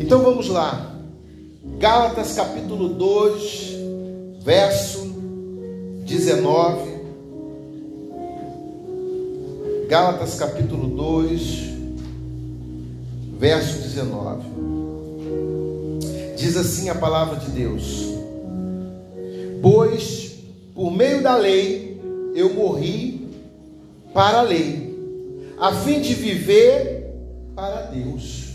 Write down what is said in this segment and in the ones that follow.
Então vamos lá. Gálatas capítulo 2, verso 19. Gálatas capítulo 2, verso 19. Diz assim a palavra de Deus: Pois por meio da lei eu morri para a lei, a fim de viver para Deus.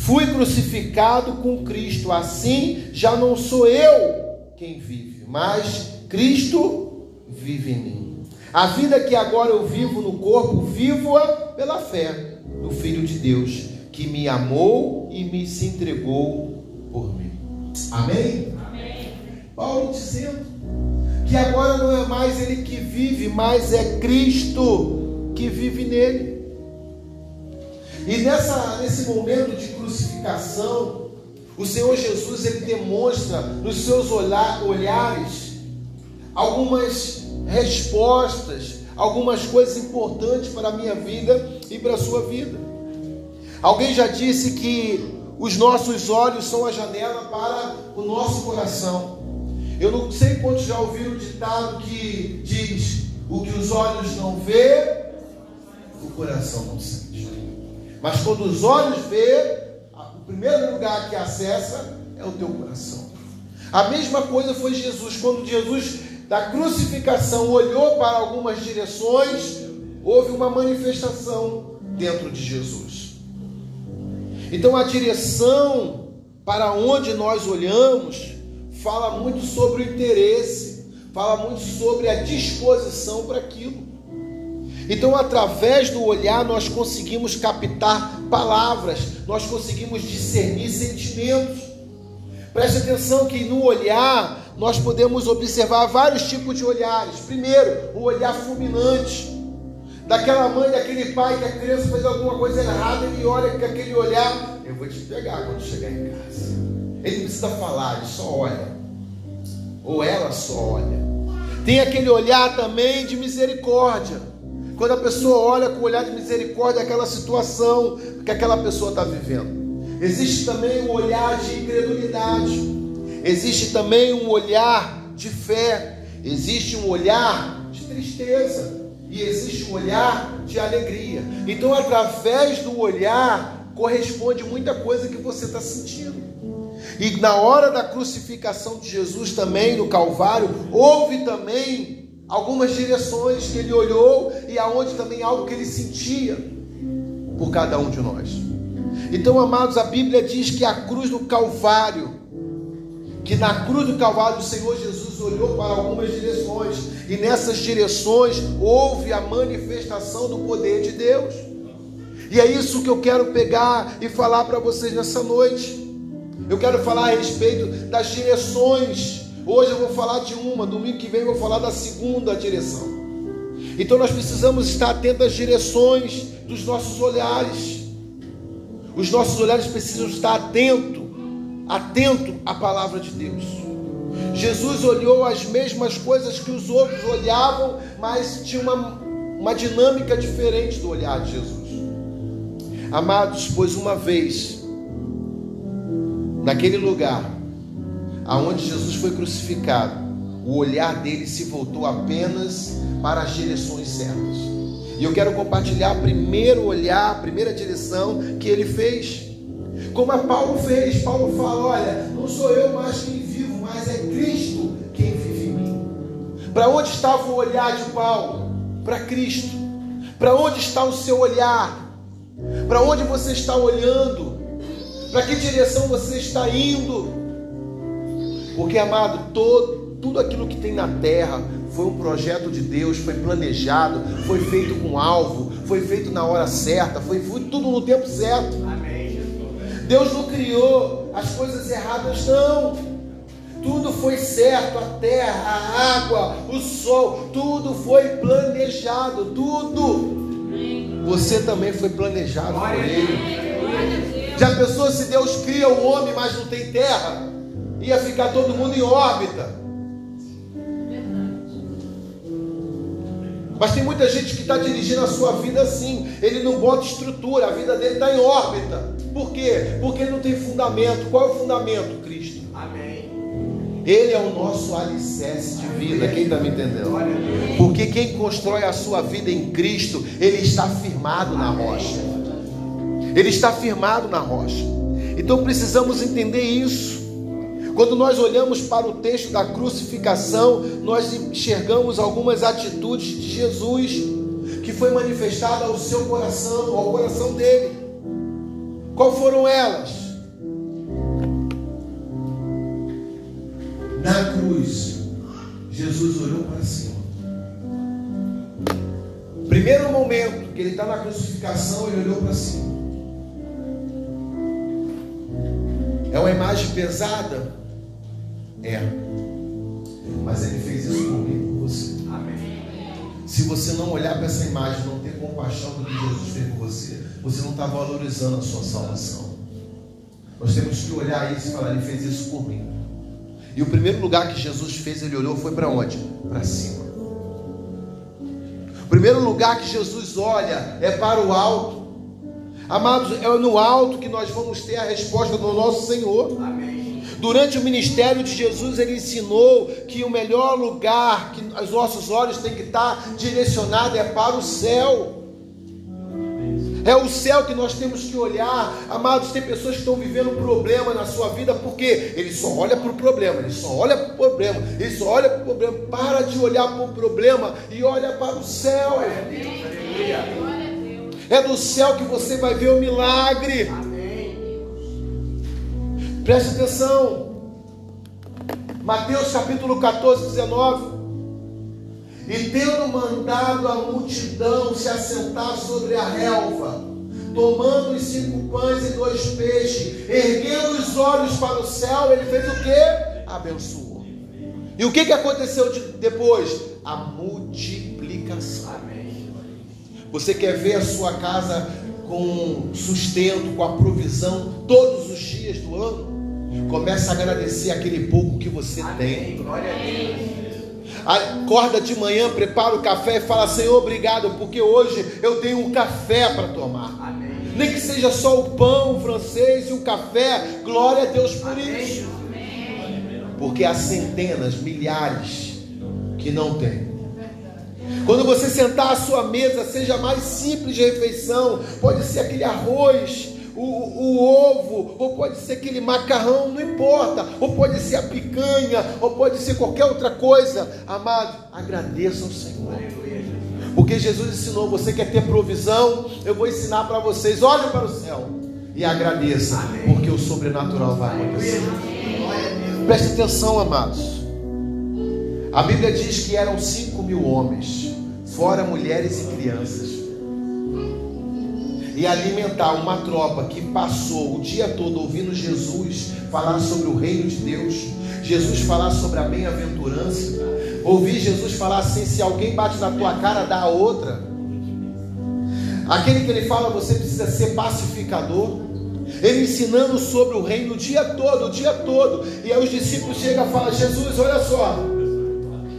Fui crucificado com Cristo, assim já não sou eu quem vive, mas Cristo vive em mim. A vida que agora eu vivo no corpo, vivo-a pela fé no Filho de Deus, que me amou e me se entregou por mim. Amém? Amém. Paulo dizendo que agora não é mais ele que vive, mas é Cristo que vive nele. E nessa, nesse momento de crucificação, o Senhor Jesus ele demonstra nos seus olhar, olhares algumas respostas, algumas coisas importantes para a minha vida e para a sua vida. Alguém já disse que os nossos olhos são a janela para o nosso coração. Eu não sei quantos já ouviram o ditado que diz: o que os olhos não vê, o coração não sente. Mas quando os olhos vê, o primeiro lugar que acessa é o teu coração. A mesma coisa foi Jesus, quando Jesus da crucificação olhou para algumas direções, houve uma manifestação dentro de Jesus. Então a direção para onde nós olhamos fala muito sobre o interesse, fala muito sobre a disposição para aquilo. Então, através do olhar, nós conseguimos captar palavras, nós conseguimos discernir sentimentos. Preste atenção que no olhar nós podemos observar vários tipos de olhares. Primeiro, o olhar fulminante. Daquela mãe, daquele pai que a criança fez alguma coisa errada, ele olha com aquele olhar, eu vou te pegar quando chegar em casa. Ele não precisa falar, ele só olha. Ou ela só olha. Tem aquele olhar também de misericórdia. Quando a pessoa olha com o olhar de misericórdia aquela situação que aquela pessoa está vivendo. Existe também um olhar de incredulidade. Existe também um olhar de fé. Existe um olhar de tristeza. E existe um olhar de alegria. Então, através do olhar, corresponde muita coisa que você está sentindo. E na hora da crucificação de Jesus também, no Calvário, houve também algumas direções que ele olhou e aonde também algo que ele sentia por cada um de nós. Então, amados, a Bíblia diz que a cruz do Calvário, que na cruz do Calvário o Senhor Jesus olhou para algumas direções e nessas direções houve a manifestação do poder de Deus. E é isso que eu quero pegar e falar para vocês nessa noite. Eu quero falar a respeito das direções Hoje eu vou falar de uma, domingo que vem eu vou falar da segunda direção. Então nós precisamos estar atentos às direções dos nossos olhares. Os nossos olhares precisam estar atento, atento à palavra de Deus. Jesus olhou as mesmas coisas que os outros olhavam, mas tinha uma, uma dinâmica diferente do olhar de Jesus. Amados, pois uma vez, naquele lugar, aonde Jesus foi crucificado, o olhar dele se voltou apenas para as direções certas. E eu quero compartilhar o primeiro olhar, a primeira direção que ele fez. Como a Paulo fez, Paulo fala: Olha, não sou eu mais quem vivo, mas é Cristo quem vive em mim. Para onde estava o olhar de Paulo? Para Cristo. Para onde está o seu olhar? Para onde você está olhando? Para que direção você está indo? Porque, amado, todo, tudo aquilo que tem na terra foi um projeto de Deus, foi planejado, foi feito com alvo, foi feito na hora certa, foi, foi tudo no tempo certo. Amém. Deus não criou as coisas erradas, não. Tudo foi certo, a terra, a água, o sol, tudo foi planejado, tudo. Você também foi planejado por Ele. Já pensou se Deus cria o homem, mas não tem terra? Ia ficar todo mundo em órbita. Mas tem muita gente que está dirigindo a sua vida assim. Ele não bota estrutura, a vida dele está em órbita. Por quê? Porque não tem fundamento. Qual é o fundamento? Cristo. Amém. Ele é o nosso alicerce de vida. Quem está me entendendo? Porque quem constrói a sua vida em Cristo, ele está firmado na rocha. Ele está firmado na rocha. Então precisamos entender isso. Quando nós olhamos para o texto da crucificação, nós enxergamos algumas atitudes de Jesus que foi manifestada ao seu coração, ao coração dele. Qual foram elas? Na cruz, Jesus olhou para cima. Primeiro momento que ele está na crucificação, ele olhou para cima. É uma imagem pesada? É. Mas ele fez isso por mim e por você. Amém. Se você não olhar para essa imagem, não ter compaixão do que Jesus fez por você, você não está valorizando a sua salvação. Nós temos que olhar isso e falar, ele fez isso por mim. E o primeiro lugar que Jesus fez, ele olhou, foi para onde? Para cima. O primeiro lugar que Jesus olha é para o alto. Amados, é no alto que nós vamos ter a resposta do nosso Senhor. Amém. Durante o ministério de Jesus, ele ensinou que o melhor lugar que os nossos olhos têm que estar direcionados é para o céu. É o céu que nós temos que olhar. Amados, tem pessoas que estão vivendo problema na sua vida porque ele só olha para o problema, ele só olha para o problema, ele só olha para o problema. Para de olhar para o problema e olha para o céu. É do céu que você vai ver o milagre. Preste atenção. Mateus capítulo 14, 19. E tendo mandado a multidão se assentar sobre a relva, tomando os cinco pães e dois peixes, erguendo os olhos para o céu, ele fez o que? Abençoou. E o que, que aconteceu de- depois? A multiplicação. Amém. Você quer ver a sua casa com sustento, com a provisão todos os dias do ano? Começa a agradecer aquele pouco que você tem. Amém. Glória a Deus. Acorda de manhã, prepara o café e fala: Senhor, obrigado, porque hoje eu tenho um café para tomar. Amém. Nem que seja só o pão o francês e o café, glória a Deus por isso. Porque há centenas, milhares que não têm. Quando você sentar à sua mesa, seja a mais simples de refeição, pode ser aquele arroz, o, o ovo, ou pode ser aquele macarrão, não importa, ou pode ser a picanha, ou pode ser qualquer outra coisa. Amado, agradeça ao Senhor. Porque Jesus ensinou, você quer ter provisão? Eu vou ensinar para vocês. Olhem para o céu e agradeça, porque o sobrenatural vai acontecer. Preste atenção, amados. A Bíblia diz que eram cinco mil homens, fora mulheres e crianças. E alimentar uma tropa que passou o dia todo ouvindo Jesus falar sobre o reino de Deus, Jesus falar sobre a bem-aventurança, ouvir Jesus falar assim: se alguém bate na tua cara, dá a outra. Aquele que ele fala, você precisa ser pacificador. Ele ensinando sobre o reino o dia todo, o dia todo. E aí os discípulos chegam e falam: Jesus, olha só,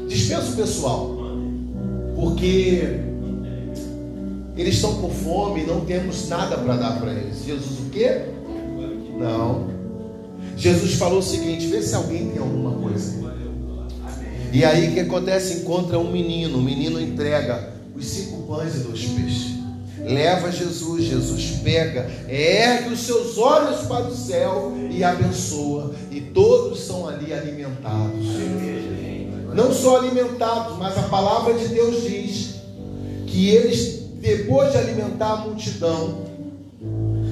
dispensa o pessoal, porque eles estão com fome e não temos nada para dar para eles. Jesus, o quê? Não. Jesus falou o seguinte: vê se alguém tem alguma coisa. E aí o que acontece? Encontra um menino, o menino entrega os cinco pães e dois peixes. Leva Jesus, Jesus pega, ergue os seus olhos para o céu e abençoa. E todos são ali alimentados. Não só alimentados, mas a palavra de Deus diz que eles, depois de alimentar a multidão,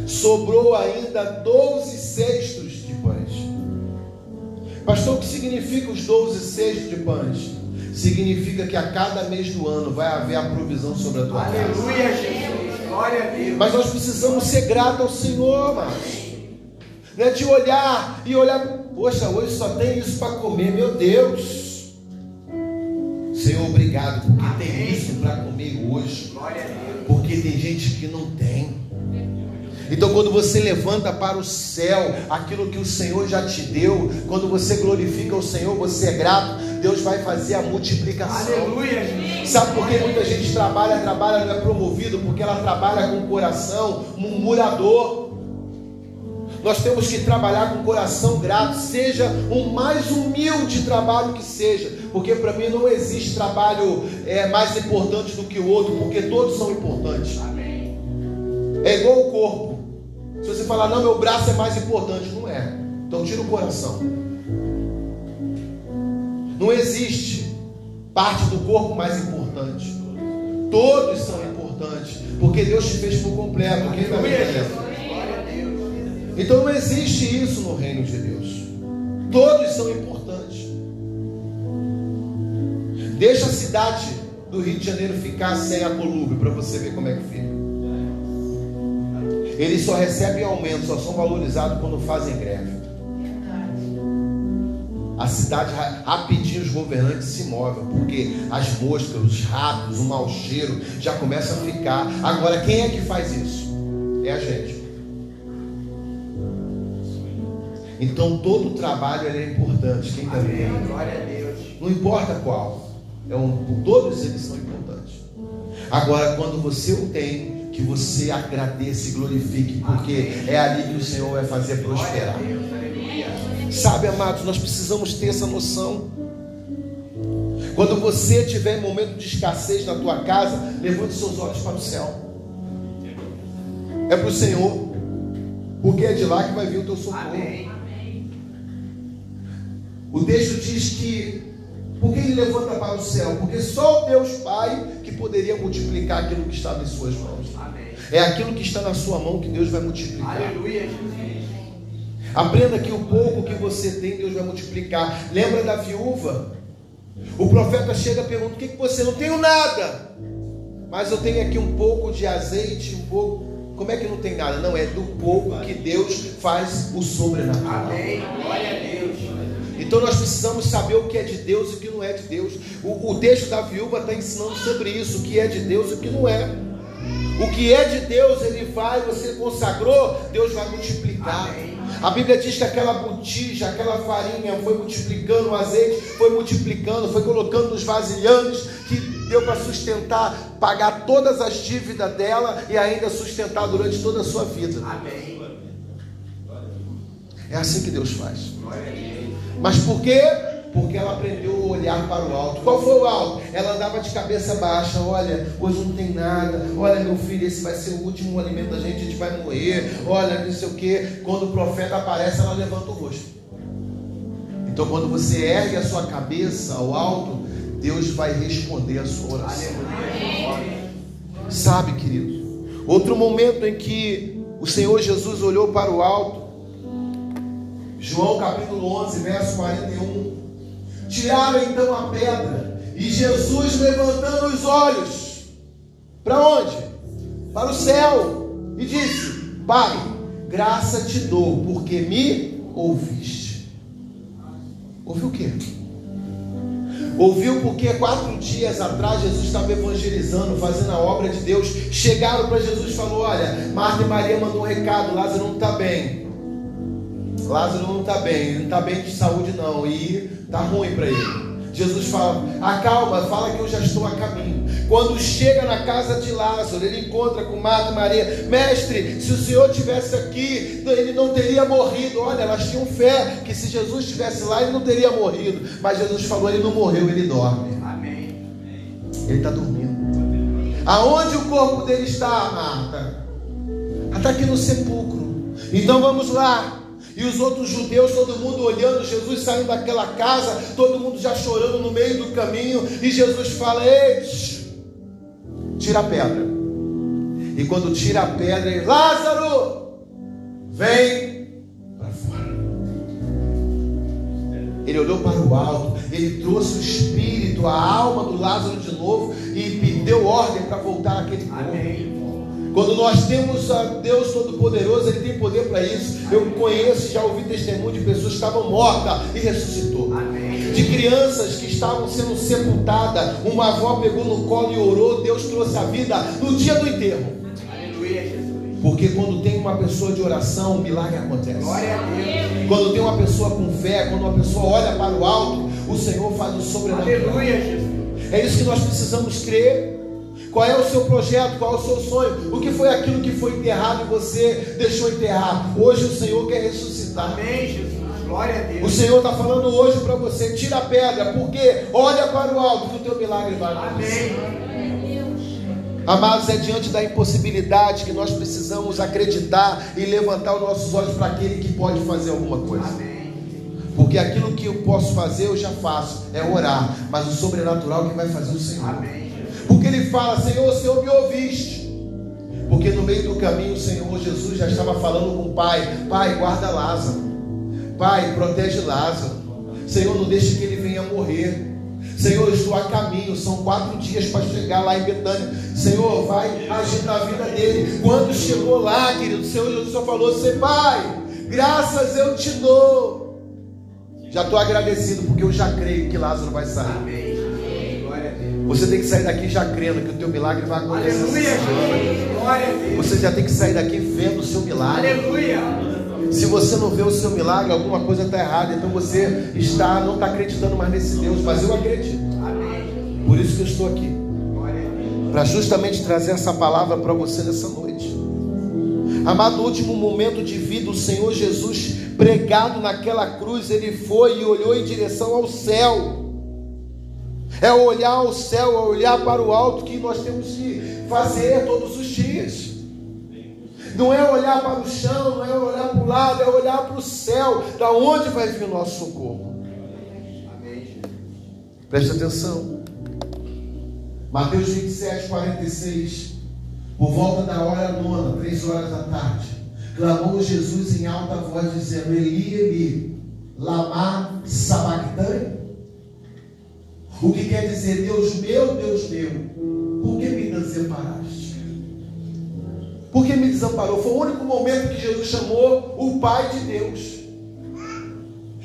sobrou ainda 12 cestos de pães. Pastor, o que significa os 12 cestos de pães? Significa que a cada mês do ano vai haver a provisão sobre a tua casa. Aleluia, Jesus. Glória a Deus. Mas nós precisamos ser gratos ao Senhor, mas não é de olhar e olhar, poxa, hoje só tem isso para comer, meu Deus. Senhor, obrigado, porque tem isso para comer hoje. Porque tem gente que não tem. Então, quando você levanta para o céu aquilo que o Senhor já te deu, quando você glorifica o Senhor, você é grato, Deus vai fazer a multiplicação. Aleluia. Sabe por que muita gente trabalha, trabalha, não é promovido? Porque ela trabalha com o coração murmurador. Nós temos que trabalhar com coração grato, seja o mais humilde trabalho que seja, porque para mim não existe trabalho é, mais importante do que o outro, porque todos são importantes. Amém. É igual o corpo. Se você falar, não, meu braço é mais importante, não é. Então tira o coração. Não existe parte do corpo mais importante. Todos são importantes, porque Deus te fez por completo. Quem está me entendendo? Então não existe isso no reino de Deus. Todos são importantes. Deixa a cidade do Rio de Janeiro ficar sem a colúbio para você ver como é que fica. Eles só recebem aumento, só são valorizados quando fazem greve. A cidade rapidinho os governantes se movem, porque as moscas, os ratos, o mau cheiro já começa a ficar. Agora quem é que faz isso? É a gente. Então todo o trabalho é importante. Quem está vendo? Glória a Deus. Não importa qual. É um, todos eles são importantes. Agora, quando você o tem, que você agradeça e glorifique, porque é ali que o Senhor vai fazer prosperar. Sabe, amados, nós precisamos ter essa noção. Quando você tiver em momento de escassez na tua casa, levante seus olhos para o céu. É para o Senhor, porque é de lá que vai vir o teu socorro. Amém. O texto diz que, por que ele levanta para o céu? Porque só o Deus Pai que poderia multiplicar aquilo que está nas suas mãos. Amém. É aquilo que está na sua mão que Deus vai multiplicar. Aleluia, Jesus. Aprenda que o pouco que você tem, Deus vai multiplicar. Lembra da viúva? O profeta chega e pergunta: O que, que você não tem nada? Mas eu tenho aqui um pouco de azeite, um pouco. Como é que não tem nada? Não, é do pouco que Deus faz o sobrenatural. Amém. Glória a Deus. Então nós precisamos saber o que é de Deus e o que não é de Deus. O, o texto da viúva está ensinando sobre isso: o que é de Deus e o que não é. O que é de Deus, ele vai, você consagrou, Deus vai multiplicar. Amém. A Bíblia diz que aquela botija, aquela farinha foi multiplicando, o azeite foi multiplicando, foi colocando nos vasilhames, que deu para sustentar, pagar todas as dívidas dela e ainda sustentar durante toda a sua vida. Amém. É assim que Deus faz. Glória a Deus. Mas por quê? Porque ela aprendeu a olhar para o alto. Qual foi o alto? Ela andava de cabeça baixa. Olha, hoje não tem nada. Olha, meu filho, esse vai ser o último alimento da gente, a gente vai morrer. Olha, não sei o que. Quando o profeta aparece, ela levanta o rosto. Então, quando você ergue a sua cabeça ao alto, Deus vai responder a sua oração. Aleluia. Sabe, querido? Outro momento em que o Senhor Jesus olhou para o alto, João capítulo 11, verso 41. Tiraram então a pedra, e Jesus levantando os olhos, para onde? Para o céu, e disse: Pai, graça te dou, porque me ouviste. Ouviu o quê? Ouviu porque quatro dias atrás Jesus estava evangelizando, fazendo a obra de Deus. Chegaram para Jesus e falou: Olha, Marta e Maria mandou um recado, Lázaro não está bem. Lázaro não está bem, não está bem de saúde não, e está ruim para ele. Jesus fala, acalma, fala que eu já estou a caminho. Quando chega na casa de Lázaro, ele encontra com Marta e Maria, mestre, se o Senhor tivesse aqui, ele não teria morrido. Olha, elas tinham fé que se Jesus estivesse lá, ele não teria morrido. Mas Jesus falou, ele não morreu, ele dorme. Amém. Ele está dormindo. Aonde o corpo dele está, Marta? Está aqui no sepulcro. Então vamos lá. E os outros judeus, todo mundo olhando, Jesus saindo daquela casa, todo mundo já chorando no meio do caminho. E Jesus fala: Ei, tira a pedra. E quando tira a pedra, ele, Lázaro, vem para fora. Ele olhou para o alto, ele trouxe o espírito, a alma do Lázaro de novo e deu ordem para voltar aquele corpo. Amém. Quando nós temos a Deus Todo-Poderoso, Ele tem poder para isso. Eu conheço, já ouvi testemunho de pessoas que estavam mortas e ressuscitou. Amém. De crianças que estavam sendo sepultadas, uma avó pegou no colo e orou, Deus trouxe a vida no dia do enterro. Porque quando tem uma pessoa de oração, um milagre acontece. Quando tem uma pessoa com fé, quando uma pessoa olha para o alto, o Senhor faz o sobrenatural. Aleluia, Jesus. É isso que nós precisamos crer. Qual é o seu projeto? Qual é o seu sonho? O que foi aquilo que foi enterrado e você deixou enterrar? Hoje o Senhor quer ressuscitar. Amém, Jesus. Glória a O Deus. Senhor está falando hoje para você: tira a pedra, porque olha para o alto que o teu milagre vai acontecer. Amém. Amados, é diante da impossibilidade que nós precisamos acreditar e levantar os nossos olhos para aquele que pode fazer alguma coisa. Amém. Porque aquilo que eu posso fazer, eu já faço, é orar. Mas o sobrenatural quem vai fazer o Senhor. Amém. Porque ele fala, Senhor, Senhor me ouviste. Porque no meio do caminho o Senhor Jesus já estava falando com o Pai: Pai, guarda Lázaro. Pai, protege Lázaro. Senhor, não deixe que ele venha morrer. Senhor, eu estou a caminho, são quatro dias para chegar lá em Betânia. Senhor, vai agir na vida dele. Quando chegou lá, querido, o Senhor Jesus só falou assim: Pai, graças eu te dou. Já estou agradecido porque eu já creio que Lázaro vai sair. Amém. Você tem que sair daqui já crendo que o teu milagre vai acontecer. Aleluia. Você já tem que sair daqui vendo o seu milagre. Aleluia. Se você não vê o seu milagre, alguma coisa está errada. Então você está, não está acreditando mais nesse Deus. Mas eu acredito. Amém. Por isso que eu estou aqui. Para justamente trazer essa palavra para você nessa noite. Amado, no último momento de vida, o Senhor Jesus, pregado naquela cruz, ele foi e olhou em direção ao céu. É olhar ao céu, é olhar para o alto que nós temos que fazer todos os dias. Não é olhar para o chão, não é olhar para o lado, é olhar para o céu, da onde vai vir o nosso socorro. Amém. Preste atenção. Mateus 27, 46. Por volta da hora nona, três horas da tarde, clamou Jesus em alta voz, dizendo: Eli, Eli, lama sabachthani? O que quer dizer, Deus meu, Deus meu, por que me desamparaste? Por que me desamparou? Foi o único momento que Jesus chamou o Pai de Deus.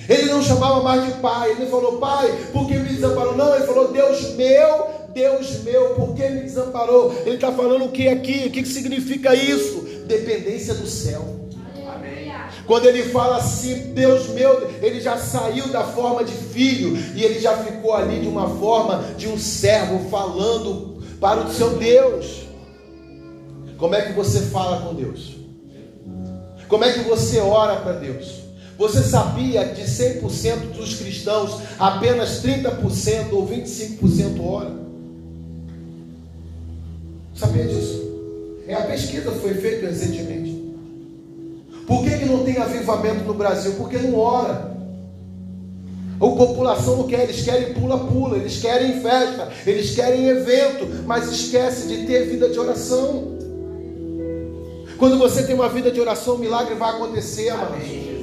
Ele não chamava mais de pai, ele falou, pai, por que me desamparou? Não, ele falou, Deus meu, Deus meu, por que me desamparou? Ele está falando o que aqui? O que significa isso? Dependência do céu. Quando ele fala assim, Deus meu, ele já saiu da forma de filho e ele já ficou ali de uma forma de um servo falando para o seu Deus. Como é que você fala com Deus? Como é que você ora para Deus? Você sabia que de 100% dos cristãos, apenas 30% ou 25% ora? Sabia disso? É a pesquisa que foi feita recentemente. Por que, que não tem avivamento no Brasil? Porque não ora. A população não quer, eles querem pula-pula, eles querem festa, eles querem evento, mas esquece de ter vida de oração. Quando você tem uma vida de oração, o milagre vai acontecer. Amém.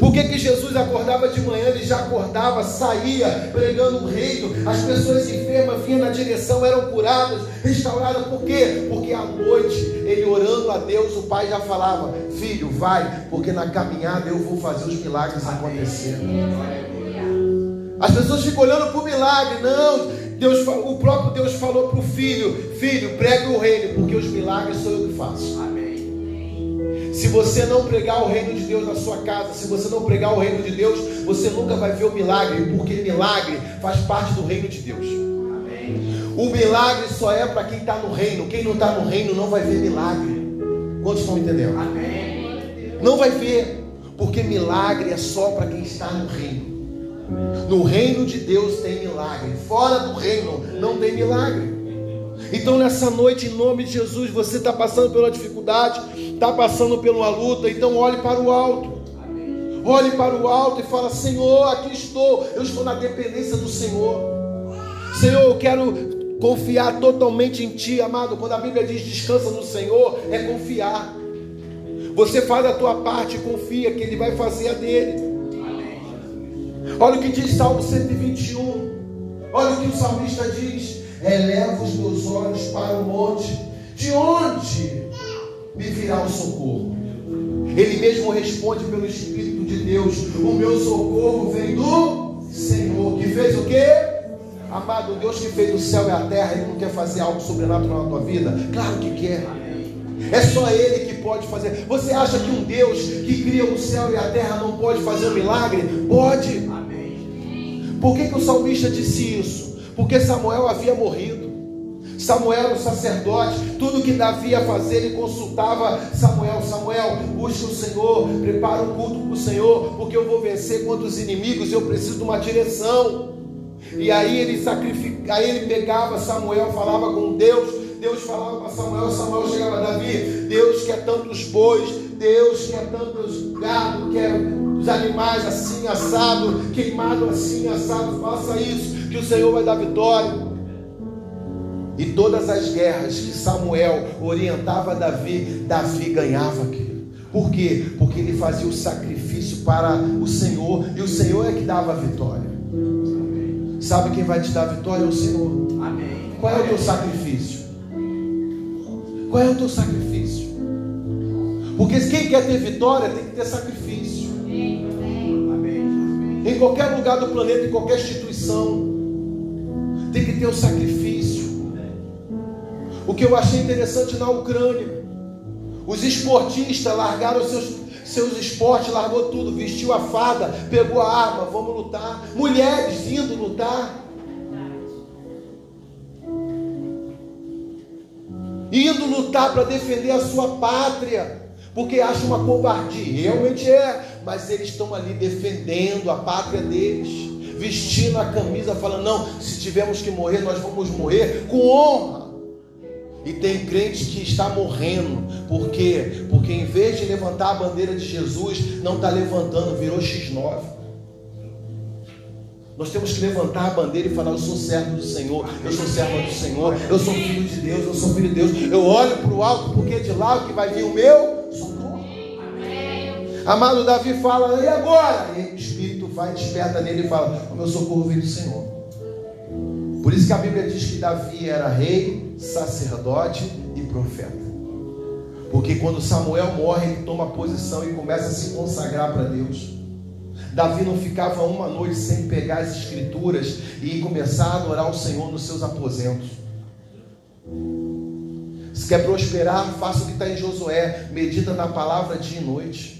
Por que, que Jesus acordava de manhã? Ele já acordava, saía pregando o reino. As pessoas enfermas vinham na direção, eram curadas, restauradas. Por quê? Porque à noite, ele orando a Deus, o pai já falava: Filho, vai, porque na caminhada eu vou fazer os milagres acontecer. As pessoas ficam olhando para o milagre. Não, Deus, o próprio Deus falou para o filho: Filho, pregue o reino, porque os milagres sou eu que faço. Amém. Se você não pregar o reino de Deus na sua casa, se você não pregar o reino de Deus, você nunca vai ver o milagre, porque milagre faz parte do reino de Deus. Amém. O milagre só é para quem está no reino. Quem não está no reino não vai ver milagre. Quantos estão entendendo? Amém. Não vai ver, porque milagre é só para quem está no reino. No reino de Deus tem milagre, fora do reino não tem milagre. Então nessa noite, em nome de Jesus, você está passando pela dificuldade, está passando uma luta, então olhe para o alto. Olhe para o alto e fala: Senhor, aqui estou, eu estou na dependência do Senhor. Senhor, eu quero confiar totalmente em Ti, amado. Quando a Bíblia diz descansa no Senhor, é confiar. Você faz a tua parte e confia que Ele vai fazer a dele. Olha o que diz Salmo 121. Olha o que o salmista diz: os olhos para o monte, de onde me virá o socorro? Ele mesmo responde pelo Espírito de Deus: O meu socorro vem do Senhor, que fez o quê? Amado, Deus que fez o céu e a terra, Ele não quer fazer algo sobrenatural na tua vida? Claro que quer. É só Ele que pode fazer. Você acha que um Deus que cria o céu e a terra não pode fazer um milagre? Pode. Por que, que o salmista disse isso? Porque Samuel havia morrido. Samuel o sacerdote, tudo que Davi ia fazer, ele consultava Samuel. Samuel, busca o Senhor, prepara o culto para o Senhor, porque eu vou vencer contra os inimigos, eu preciso de uma direção. E aí ele sacrifica, aí ele pegava Samuel, falava com Deus, Deus falava para Samuel, Samuel chegava Davi, Deus quer tantos bois, Deus quer tantos gado, quer os animais assim, assado, queimado assim, assado, faça isso, que o Senhor vai dar vitória. E todas as guerras que Samuel orientava Davi, Davi ganhava aquilo. Por quê? Porque ele fazia o sacrifício para o Senhor e o Senhor é que dava a vitória. Sabe quem vai te dar a vitória? É o Senhor. Amém. Qual é o teu sacrifício? Qual é o teu sacrifício? Porque quem quer ter vitória tem que ter sacrifício. Amém. Em qualquer lugar do planeta, em qualquer instituição, tem que ter o sacrifício. O que eu achei interessante na Ucrânia, os esportistas largaram seus, seus esportes, largou tudo, vestiu a fada, pegou a arma, vamos lutar. Mulheres indo lutar. Indo lutar para defender a sua pátria, porque acha uma covardia, realmente é, mas eles estão ali defendendo a pátria deles, vestindo a camisa, falando: não, se tivermos que morrer, nós vamos morrer com honra. E tem crente que está morrendo. Por quê? Porque em vez de levantar a bandeira de Jesus, não está levantando, virou X9. Nós temos que levantar a bandeira e falar: Eu sou servo do Senhor, eu sou servo do Senhor, eu sou filho de Deus, eu sou filho de Deus. Eu olho para o alto, porque é de lá que vai vir o meu socorro. Amado Davi fala: E agora? E o Espírito vai, desperta nele e fala: O meu socorro vem do Senhor. Por isso que a Bíblia diz que Davi era rei, sacerdote e profeta. Porque quando Samuel morre, ele toma posição e começa a se consagrar para Deus. Davi não ficava uma noite sem pegar as escrituras e começar a adorar o Senhor nos seus aposentos. Se quer prosperar, faça o que está em Josué, medita na palavra dia e noite.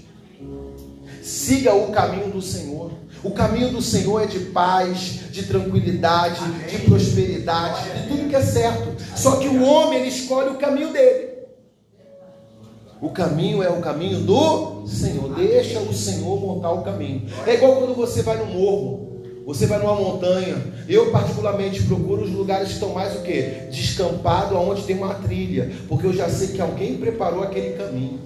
Siga o caminho do Senhor. O caminho do Senhor é de paz, de tranquilidade, de prosperidade, de tudo que é certo. Só que o homem ele escolhe o caminho dele. O caminho é o caminho do Senhor. Deixa o Senhor montar o caminho. É igual quando você vai no morro, você vai numa montanha. Eu particularmente procuro os lugares que estão mais o que? Descampado, aonde tem uma trilha, porque eu já sei que alguém preparou aquele caminho.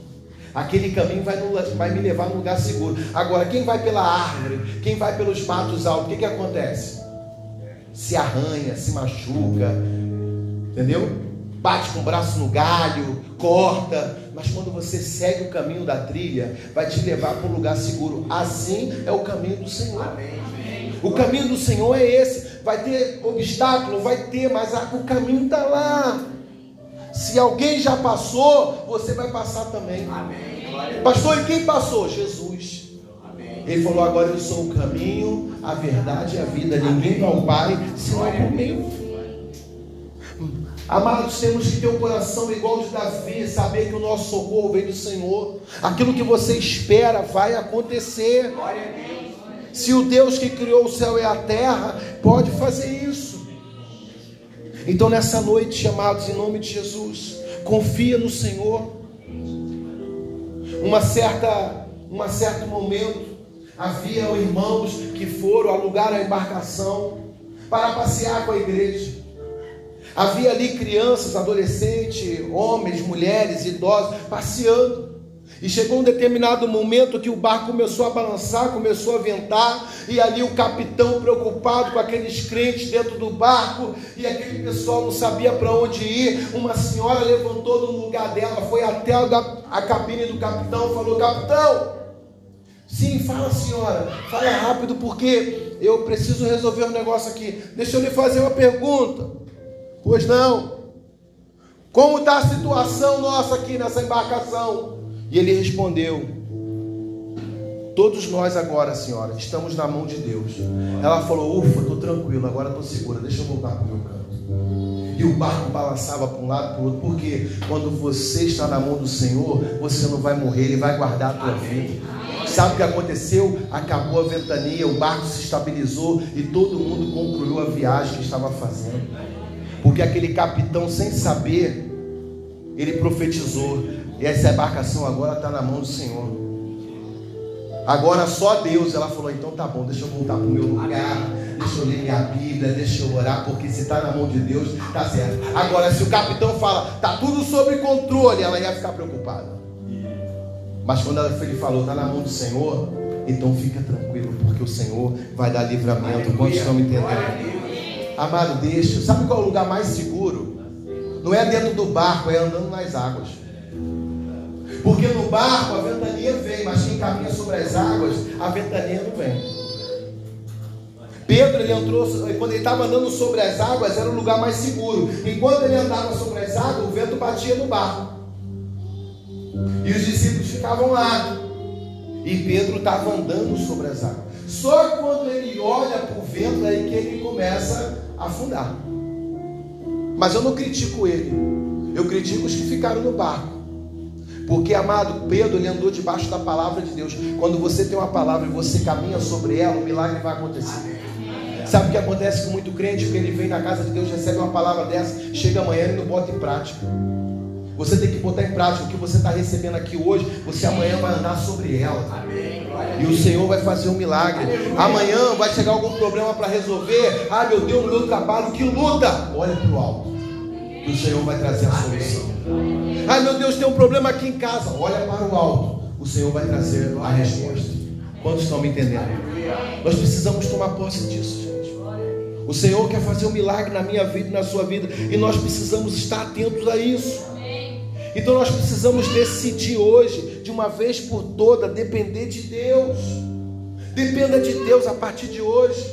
Aquele caminho vai, no, vai me levar num lugar seguro. Agora, quem vai pela árvore, quem vai pelos matos altos, o que, que acontece? Se arranha, se machuca, entendeu? Bate com o braço no galho, corta. Mas quando você segue o caminho da trilha, vai te levar para um lugar seguro. Assim é o caminho do Senhor. O caminho do Senhor é esse. Vai ter obstáculo, vai ter, mas o caminho está lá. Se alguém já passou, você vai passar também. Amém. Pastor, e quem passou? Jesus. Amém. Ele falou: Agora eu sou o caminho, a verdade e a vida. Ninguém vai ao Pai senão por mim. Amados, temos que ter um coração igual de Davi, saber que o nosso socorro vem do Senhor. Aquilo que você espera vai acontecer. Glória a Deus. Se o Deus que criou o céu e a terra pode fazer isso. Então, nessa noite, amados, em nome de Jesus, confia no Senhor. Uma certa, um certo momento, havia irmãos que foram alugar a embarcação para passear com a igreja. Havia ali crianças, adolescentes, homens, mulheres, idosos, passeando. E chegou um determinado momento que o barco começou a balançar, começou a ventar, e ali o capitão preocupado com aqueles crentes dentro do barco, e aquele pessoal não sabia para onde ir. Uma senhora levantou no lugar dela, foi até a, a cabine do capitão, falou: Capitão, sim, fala senhora, fala rápido porque eu preciso resolver um negócio aqui. Deixa eu lhe fazer uma pergunta. Pois não. Como está a situação nossa aqui nessa embarcação? E ele respondeu: Todos nós agora, senhora, estamos na mão de Deus. Ela falou: Ufa, estou tranquilo, agora estou segura, deixa eu voltar para o meu canto. E o barco balançava para um lado para o outro, porque quando você está na mão do Senhor, você não vai morrer, Ele vai guardar a tua vida. Sabe o que aconteceu? Acabou a ventania, o barco se estabilizou e todo mundo concluiu a viagem que estava fazendo. Porque aquele capitão, sem saber, ele profetizou. E essa embarcação agora está na mão do Senhor. Agora só Deus. Ela falou: então tá bom, deixa eu voltar para o meu lugar. Deixa eu ler minha Bíblia, deixa eu orar, porque se está na mão de Deus, tá certo. Agora, se o capitão fala, tá tudo sob controle, ela ia ficar preocupada. Mas quando ele falou, está na mão do Senhor, então fica tranquilo, porque o Senhor vai dar livramento. Quantos estão me entendendo? Amado, deixa. Sabe qual é o lugar mais seguro? Não é dentro do barco, é andando nas águas. Porque no barco a ventania vem, mas quem caminha sobre as águas, a ventania não vem. Pedro ele entrou, quando ele estava andando sobre as águas, era o lugar mais seguro. Enquanto ele andava sobre as águas, o vento batia no barco. E os discípulos ficavam lá. E Pedro estava andando sobre as águas. Só quando ele olha para o vento aí que ele começa a afundar. Mas eu não critico ele. Eu critico os que ficaram no barco. Porque, amado, Pedro ele andou debaixo da palavra de Deus. Quando você tem uma palavra e você caminha sobre ela, o milagre vai acontecer. Sabe o que acontece com muito crente? Que ele vem na casa de Deus, recebe uma palavra dessa, chega amanhã e não bota em prática. Você tem que botar em prática o que você está recebendo aqui hoje. Você amanhã vai andar sobre ela. E o Senhor vai fazer um milagre. Amanhã vai chegar algum problema para resolver. Ah, meu Deus, meu trabalho, que luta. Olha para o alto. E o Senhor vai trazer a solução. Ah, meu Deus, tem um problema aqui em casa. Olha para o alto. O Senhor vai trazer a resposta. Quantos estão me entendendo? Nós precisamos tomar posse disso, gente. O Senhor quer fazer um milagre na minha vida e na sua vida. E nós precisamos estar atentos a isso. Então nós precisamos decidir hoje, de uma vez por toda, depender de Deus. Dependa de Deus a partir de hoje,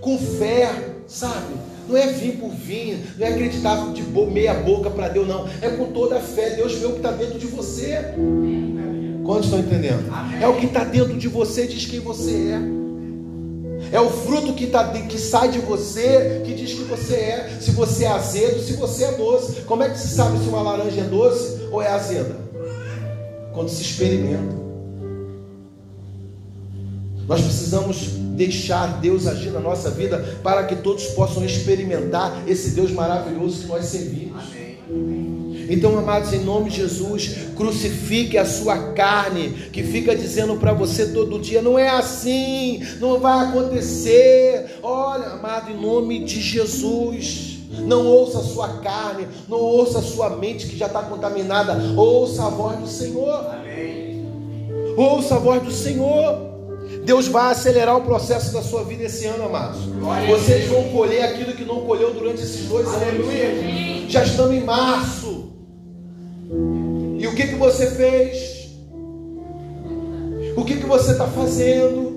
com fé, sabe? Não é vir por vir, não é acreditar de meia boca para Deus, não. É com toda a fé. Deus vê o que está dentro de você. Quantos estão entendendo? É o que está dentro de você, diz quem você é. É o fruto que, tá, que sai de você que diz que você é. Se você é azedo, se você é doce. Como é que se sabe se uma laranja é doce ou é azeda? Quando se experimenta. Nós precisamos deixar Deus agir na nossa vida para que todos possam experimentar esse Deus maravilhoso que nós servimos. Amém. Então, amados, em nome de Jesus, crucifique a sua carne, que fica dizendo para você todo dia: não é assim, não vai acontecer. Olha, amado, em nome de Jesus. Não ouça a sua carne, não ouça a sua mente que já está contaminada. Ouça a voz do Senhor. Amém. Ouça a voz do Senhor. Deus vai acelerar o processo da sua vida esse ano, amados. Vocês vão colher aquilo que não colheu durante esses dois anos. Já estamos em março. E o que, que você fez? O que, que você está fazendo?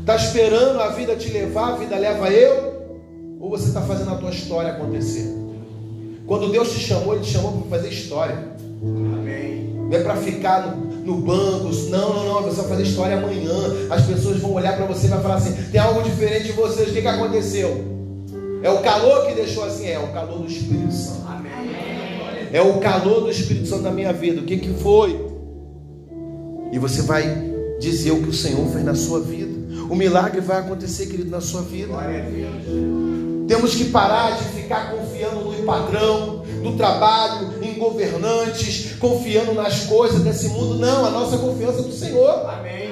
Está esperando a vida te levar, a vida leva eu? Ou você está fazendo a tua história acontecer? Quando Deus te chamou, Ele te chamou para fazer história. Amém. Não é para ficar no, no banco. Não, não, não. Você vai fazer história amanhã. As pessoas vão olhar para você e vai falar assim: tem algo diferente de vocês. O que, que aconteceu? É o calor que deixou assim? É o calor do Espírito Santo. É o calor do Espírito Santo na minha vida. O que, que foi? E você vai dizer o que o Senhor fez na sua vida. O milagre vai acontecer, querido, na sua vida. Temos que parar de ficar confiando no padrão, no trabalho, em governantes, confiando nas coisas desse mundo. Não, a nossa confiança é do Senhor. Amém.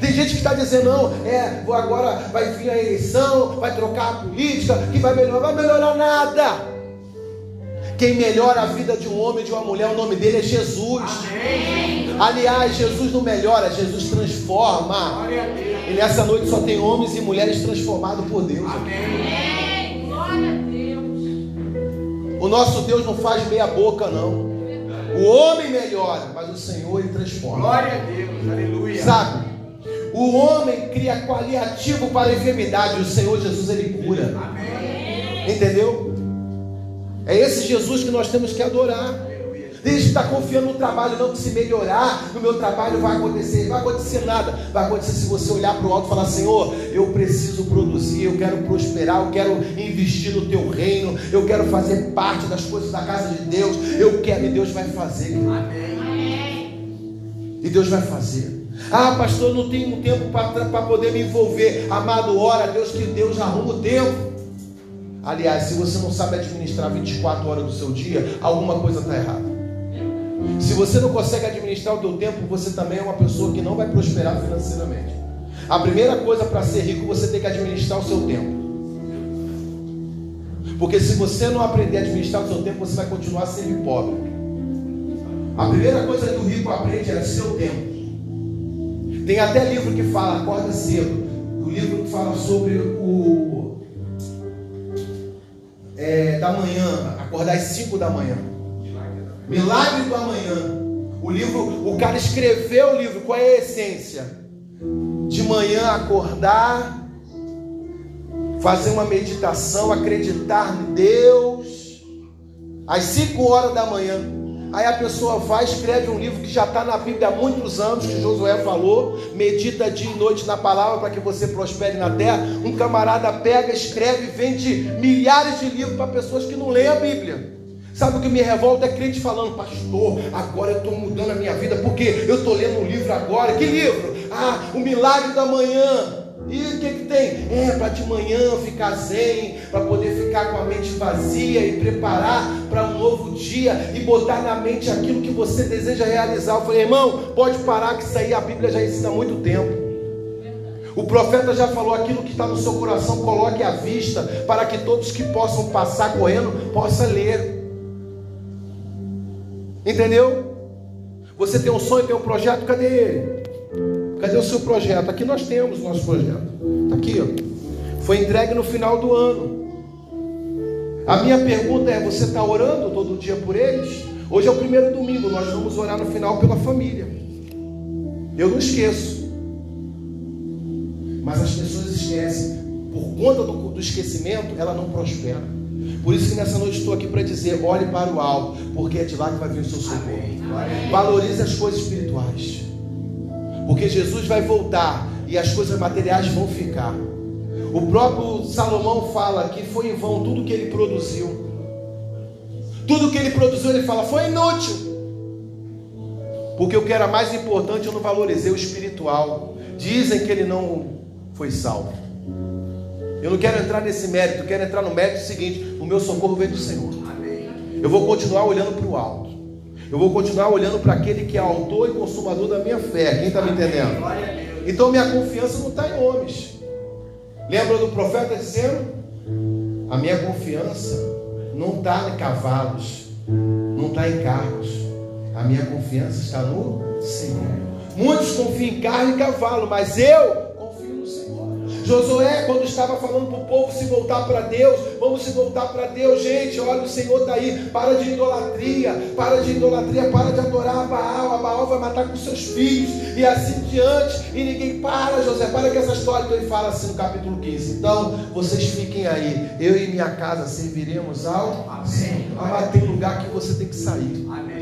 Tem gente que está dizendo, não, é, agora vai vir a eleição, vai trocar a política, que vai melhorar, vai melhorar nada. Quem melhora a vida de um homem e de uma mulher, o nome dele é Jesus. Amém. Aliás, Jesus não melhora, Jesus transforma. E nessa noite só tem homens e mulheres transformados por Deus. Amém. Glória a Deus. O nosso Deus não faz meia boca, não. O homem melhora, mas o Senhor ele transforma. Glória a Deus, aleluia. Sabe? O homem cria qualiativo para a enfermidade, o Senhor Jesus ele cura. Amém. Entendeu? É esse Jesus que nós temos que adorar. Deixe de estar confiando no trabalho, não que se melhorar, no meu trabalho vai acontecer, não vai acontecer nada. Vai acontecer se você olhar para o alto e falar: Senhor, eu preciso produzir, eu quero prosperar, eu quero investir no teu reino, eu quero fazer parte das coisas da casa de Deus. Eu quero, e Deus vai fazer. Amém. E Deus vai fazer. Ah, pastor, não tenho tempo para poder me envolver. Amado, ora, Deus, que Deus arruma o tempo. Aliás, se você não sabe administrar 24 horas do seu dia, alguma coisa está errada. Se você não consegue administrar o teu tempo, você também é uma pessoa que não vai prosperar financeiramente. A primeira coisa para ser rico, você tem que administrar o seu tempo. Porque se você não aprender a administrar o seu tempo, você vai continuar sendo pobre. A primeira coisa que o rico aprende é seu tempo. Tem até livro que fala, acorda cedo. O livro que fala sobre o é, da manhã, acordar às 5 da manhã. Milagre do amanhã. O livro, o cara escreveu o livro, qual é a essência? De manhã acordar, fazer uma meditação, acreditar em Deus, às 5 horas da manhã. Aí a pessoa vai, escreve um livro que já está na Bíblia há muitos anos, que Josué falou, medita dia e noite na palavra para que você prospere na terra. Um camarada pega, escreve, vende milhares de livros para pessoas que não leem a Bíblia. Sabe o que me revolta? É crente falando, pastor, agora eu estou mudando a minha vida, porque eu estou lendo um livro agora. Que livro? Ah, o milagre da manhã. E o que, que tem? É para de manhã ficar zen, para poder ficar com a mente vazia e preparar para um novo dia e botar na mente aquilo que você deseja realizar. Eu falei, irmão, pode parar que isso aí a Bíblia já ensina há muito tempo. O profeta já falou aquilo que está no seu coração, coloque à vista, para que todos que possam passar correndo possam ler. Entendeu? Você tem um sonho, tem um projeto, cadê ele? Cadê o seu projeto? Aqui nós temos o nosso projeto. Está aqui, ó. Foi entregue no final do ano. A minha pergunta é: você está orando todo dia por eles? Hoje é o primeiro domingo, nós vamos orar no final pela família. Eu não esqueço. Mas as pessoas esquecem. Por conta do, do esquecimento, ela não prospera. Por isso que nessa noite estou aqui para dizer: olhe para o alto, porque é de lá que vai vir o seu socorro. Valorize as coisas espirituais, porque Jesus vai voltar e as coisas materiais vão ficar. O próprio Salomão fala que foi em vão tudo que ele produziu. Tudo que ele produziu, ele fala, foi inútil. Porque o que era mais importante eu não valorizei o espiritual. Dizem que ele não foi salvo. Eu não quero entrar nesse mérito, quero entrar no mérito seguinte: o meu socorro vem do Senhor. Eu vou continuar olhando para o alto. Eu vou continuar olhando para aquele que é autor e consumador da minha fé. Quem está me entendendo? Então minha confiança não está em homens. Lembra do profeta dizendo? A minha confiança não está em cavalos, não está em carros. A minha confiança está no Senhor. Muitos confiam em carro e cavalo, mas eu Josué, quando estava falando para o povo se voltar para Deus, vamos se voltar para Deus, gente. Olha, o Senhor está aí. Para de idolatria, para de idolatria, para de adorar a Baal. A Baal vai matar com seus filhos e assim diante. E ninguém para, José, para com essa história. Então ele fala assim no capítulo 15. Então vocês fiquem aí. Eu e minha casa serviremos ao Amém. Ah, tem lugar que você tem que sair. Amém.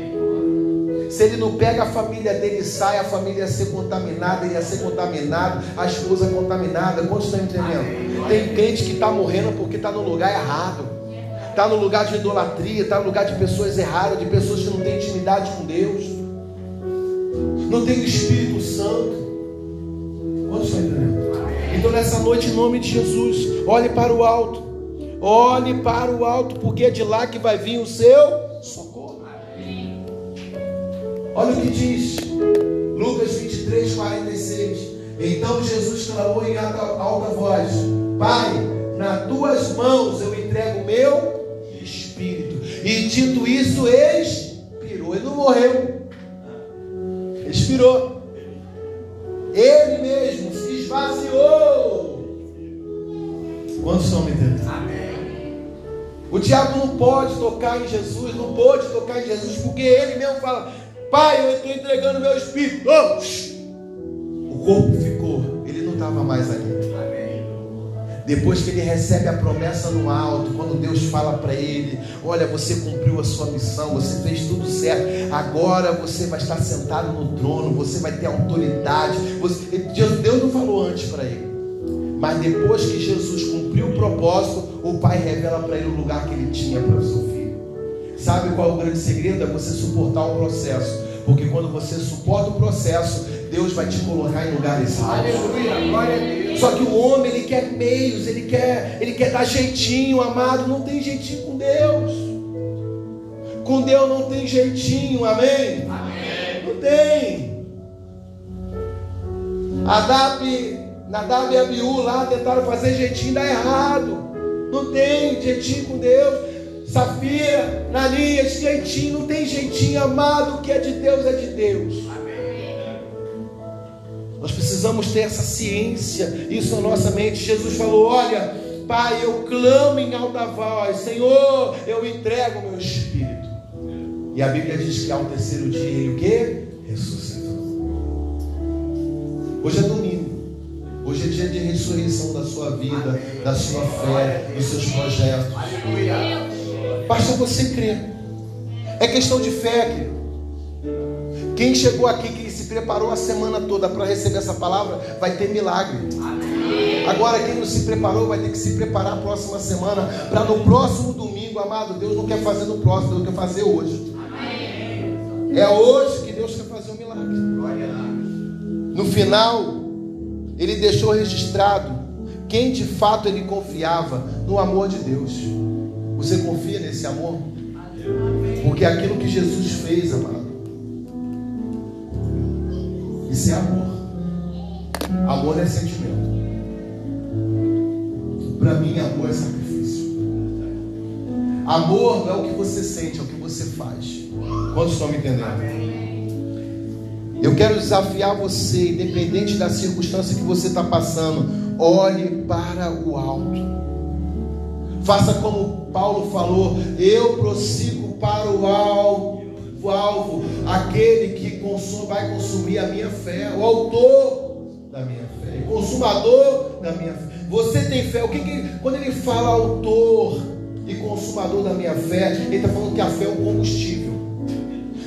Se ele não pega a família dele sai, a família ia ser contaminada, ia ser contaminado, a esposa contaminada. Quantos estão entendendo? Tem crente que está morrendo porque está no lugar errado. Está no lugar de idolatria, está no lugar de pessoas erradas, de pessoas que não têm intimidade com Deus. Não tem o Espírito Santo. Entendendo? Então nessa noite, em nome de Jesus, olhe para o alto. Olhe para o alto, porque é de lá que vai vir o seu Olha o que diz Lucas 23, 46. Então Jesus clamou em alta, voz: Pai, nas tuas mãos eu entrego o meu espírito. E dito isso, expirou. Ele não morreu, expirou. Ele mesmo se esvaziou. Quantos estão me entendendo? Amém. O diabo não pode tocar em Jesus, não pode tocar em Jesus, porque ele mesmo fala: Pai, eu estou entregando meu espírito. Oh! O corpo ficou, ele não estava mais ali. Depois que ele recebe a promessa no alto, quando Deus fala para ele: Olha, você cumpriu a sua missão, você fez tudo certo, agora você vai estar sentado no trono, você vai ter autoridade. Você... Deus não falou antes para ele, mas depois que Jesus cumpriu o propósito, o Pai revela para ele o lugar que ele tinha para o seu filho. Sabe qual é o grande segredo? É você suportar o processo. Porque quando você suporta o processo, Deus vai te colocar em lugares altos. Só que o homem, ele quer meios, ele quer, ele quer dar jeitinho, amado. Não tem jeitinho com Deus. Com Deus não tem jeitinho, amém? Amém. Não tem. Adab, Nadab e Abiú lá tentaram fazer jeitinho, dá errado. Não tem jeitinho com Deus. Safira, Nanias, jeitinho, não tem jeitinho, amado. O que é de Deus é de Deus. Nós precisamos ter essa ciência, isso na nossa mente. Jesus falou: Olha, Pai, eu clamo em alta voz, Senhor, eu entrego o meu espírito. E a Bíblia diz que ao terceiro dia ele o que? Ressuscitou. Hoje é domingo. Hoje é dia de ressurreição da sua vida, da sua fé, dos seus projetos. Aleluia. Basta você crer. É questão de fé, querido. Quem chegou aqui, quem se preparou a semana toda para receber essa palavra, vai ter milagre. Agora, quem não se preparou, vai ter que se preparar a próxima semana, para no próximo domingo, amado, Deus não quer fazer no próximo, Deus quer fazer hoje. É hoje que Deus quer fazer o milagre. A Deus. No final, ele deixou registrado quem de fato ele confiava no amor de Deus. Você confia nesse amor? Porque aquilo que Jesus fez, amado, isso é amor. Amor é sentimento. Para mim, amor é sacrifício. Amor não é o que você sente, é o que você faz. Quantos estão me entendendo? Eu quero desafiar você, independente da circunstância que você está passando, olhe para o alto. Faça como Paulo falou: eu prossigo para o alvo, o alvo aquele que consome, vai consumir a minha fé, o autor da minha fé, o consumador da minha fé. Você tem fé? O que, que quando ele fala autor e consumador da minha fé, ele está falando que a fé é um combustível.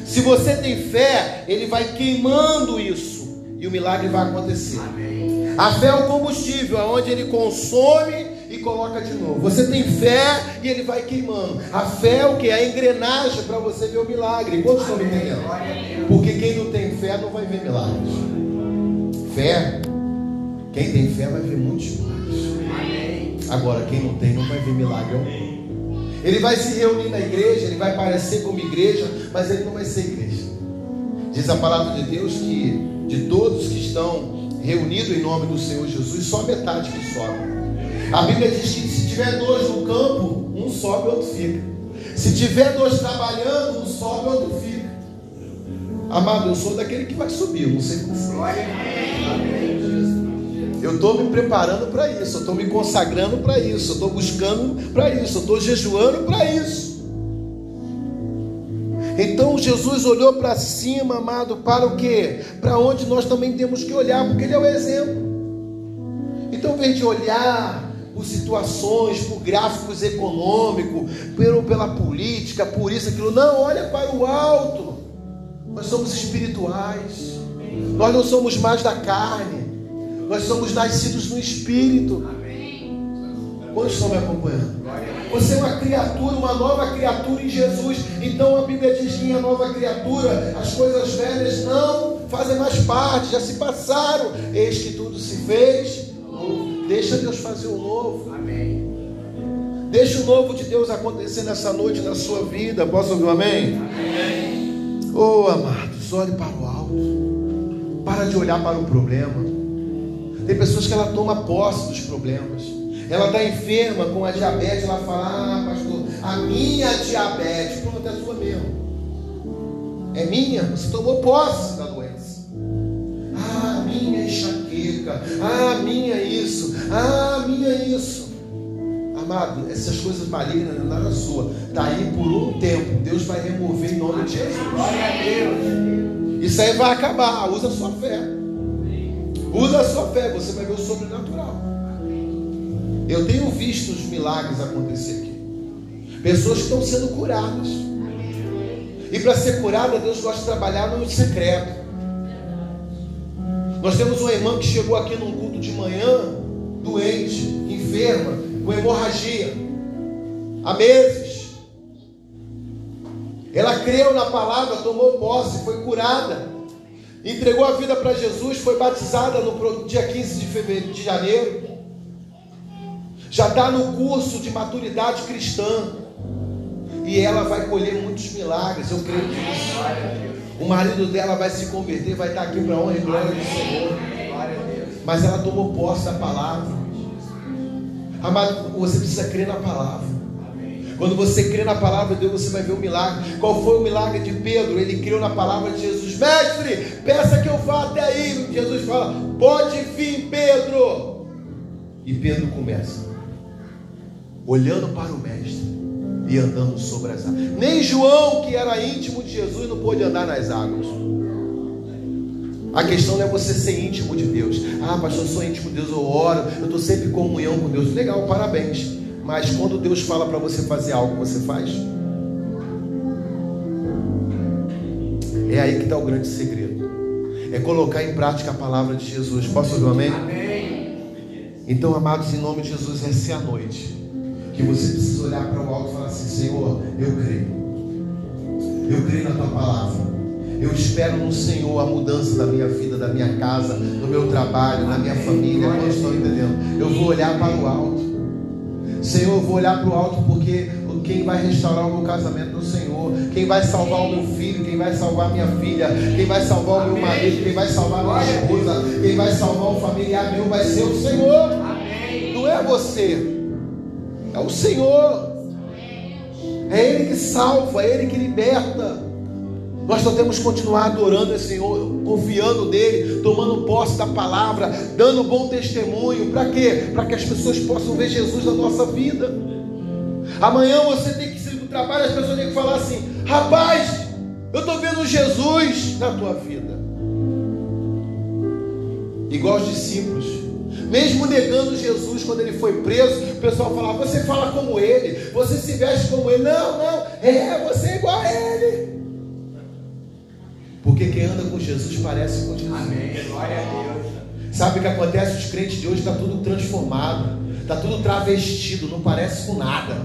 Se você tem fé, ele vai queimando isso e o milagre vai acontecer. A fé é o combustível, aonde ele consome e coloca de novo. Você tem fé e ele vai queimando. A fé é o que? A engrenagem para você ver o milagre. Quantos estão me entendendo? Porque quem não tem fé não vai ver milagres. Fé, quem tem fé vai ver muitos milagres. Agora, quem não tem, não vai ver milagre algum. Ele vai se reunir na igreja, ele vai parecer como igreja, mas ele não vai ser igreja. Diz a palavra de Deus que de todos que estão reunidos em nome do Senhor Jesus, só metade que sobe. A Bíblia diz que se tiver dois no campo, um sobe, outro fica. Se tiver dois trabalhando, um sobe, outro fica. Amado, eu sou daquele que vai subir, eu não sei como. Eu estou me preparando para isso, eu estou me consagrando para isso, eu estou buscando para isso, eu estou jejuando para isso. Então Jesus olhou para cima, amado, para o quê? Para onde nós também temos que olhar, porque Ele é o exemplo. Então, em vez de olhar por situações, por gráficos econômicos, pelo, pela política, por isso, aquilo, não, olha para o alto. Nós somos espirituais, nós não somos mais da carne, nós somos nascidos no espírito. Quantos estão me acompanhando? Você é uma criatura, uma nova criatura em Jesus. Então a Bíblia diz que nova criatura as coisas velhas não fazem mais parte, já se passaram. Eis que tudo se fez. Deixa Deus fazer o novo. Amém. Deixa o novo de Deus acontecer nessa noite na sua vida. Posso ouvir um amém? Oh, amados, olhe para o alto. Para de olhar para o problema. Tem pessoas que ela toma posse dos problemas. Ela está enferma com a diabetes, ela fala, ah, pastor, a minha diabetes, pronto, é sua mesmo. É minha, você tomou posse. Ah, minha enxaqueca, ah, minha isso, ah, minha isso. Amado, essas coisas malignas não é nada sua. Está aí por um tempo. Deus vai remover em nome de Jesus. Glória a Deus. Isso aí vai acabar. Usa a sua fé. Usa a sua fé, você vai ver o sobrenatural. Eu tenho visto os milagres acontecer aqui. Pessoas que estão sendo curadas. E para ser curada, Deus gosta de trabalhar no secreto. Nós temos uma irmã que chegou aqui num culto de manhã, doente, enferma, com hemorragia, há meses. Ela creu na palavra, tomou posse, foi curada. Entregou a vida para Jesus, foi batizada no dia 15 de, fevereiro, de janeiro. Já está no curso de maturidade cristã. E ela vai colher muitos milagres, eu creio nisso. O marido dela vai se converter, vai estar aqui para honra e glória do Senhor. Mas ela tomou posse da palavra. Amado, você precisa crer na palavra. Quando você crê na palavra de Deus, você vai ver o milagre. Qual foi o milagre de Pedro? Ele creu na palavra de Jesus. Mestre, peça que eu vá até aí. Jesus fala: Pode vir, Pedro. E Pedro começa, olhando para o Mestre e andando sobre as águas. Nem João, que era íntimo de Jesus, não pôde andar nas águas. A questão não é você ser íntimo de Deus. Ah, pastor, eu sou íntimo de Deus, eu oro, eu estou sempre em comunhão com Deus. Legal, parabéns. Mas quando Deus fala para você fazer algo, você faz? É aí que está o grande segredo. É colocar em prática a palavra de Jesus. Posso ouvir um amém? amém? Então, amados, em nome de Jesus, essa é a noite que você precisa olhar para o alto e falar assim: Senhor, eu creio. Eu creio na tua palavra. Eu espero no Senhor a mudança da minha vida, da minha casa, do meu trabalho, da minha família. Estão entendendo? Eu vou olhar para o alto. Senhor, eu vou olhar para o alto porque quem vai restaurar o meu casamento é o Senhor. Quem vai salvar o meu filho, quem vai salvar a minha filha, quem vai salvar o meu marido, quem vai salvar a minha esposa, quem vai salvar um familiar meu vai ser o Senhor. Não é você. É o Senhor. É Ele que salva, é Ele que liberta. Nós só temos que continuar adorando esse Senhor, confiando nele, tomando posse da palavra, dando bom testemunho. Para quê? Para que as pessoas possam ver Jesus na nossa vida. Amanhã você tem que ir para o trabalho, as pessoas têm que falar assim: rapaz, eu estou vendo Jesus na tua vida. Igual os discípulos. Mesmo negando Jesus quando ele foi preso, o pessoal falava: Você fala como ele, você se veste como ele. Não, não, é, você é igual a ele. Porque quem anda com Jesus parece com Jesus. Amém. Glória a Deus. Sabe o que acontece? Os crentes de hoje está tudo transformado, está tudo travestido, não parece com nada.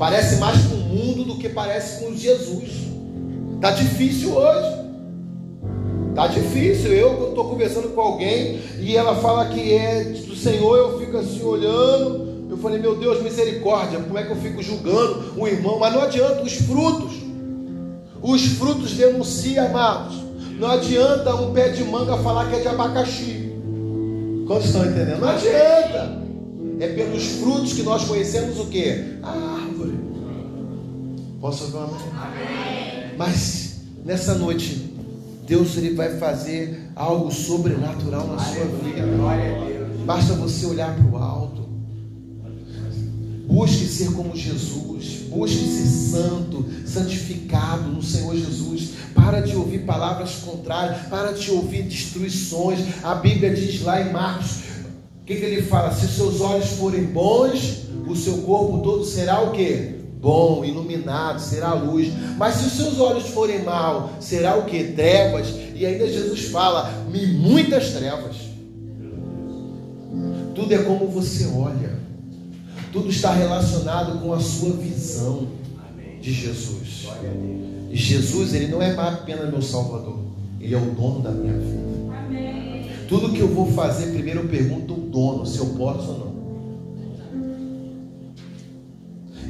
Parece mais com o mundo do que parece com Jesus. Está difícil hoje. Tá difícil. Eu estou conversando com alguém e ela fala que é do Senhor, eu fico assim olhando. Eu falei, meu Deus, misericórdia, como é que eu fico julgando o irmão? Mas não adianta, os frutos, os frutos denunciam, amados. Não adianta um pé de manga falar que é de abacaxi. Quantos estão entendendo? Não adianta. É pelos frutos que nós conhecemos o que? A árvore. Posso ouvir uma amém? Mas nessa noite Deus ele vai fazer algo sobrenatural na sua vida. Basta você olhar para o alto. Busque ser como Jesus. Busque ser santo, santificado no Senhor Jesus. Para de ouvir palavras contrárias. Para de ouvir destruições. A Bíblia diz lá em Marcos: o que, que ele fala? Se seus olhos forem bons, o seu corpo todo será o que? Bom, iluminado, será luz. Mas se os seus olhos forem mal, será o que? Trevas. E ainda Jesus fala: muitas trevas. Tudo é como você olha. Tudo está relacionado com a sua visão de Jesus. E Jesus, ele não é apenas meu Salvador, ele é o dono da minha vida. Tudo que eu vou fazer, primeiro eu pergunto o dono se eu posso ou não.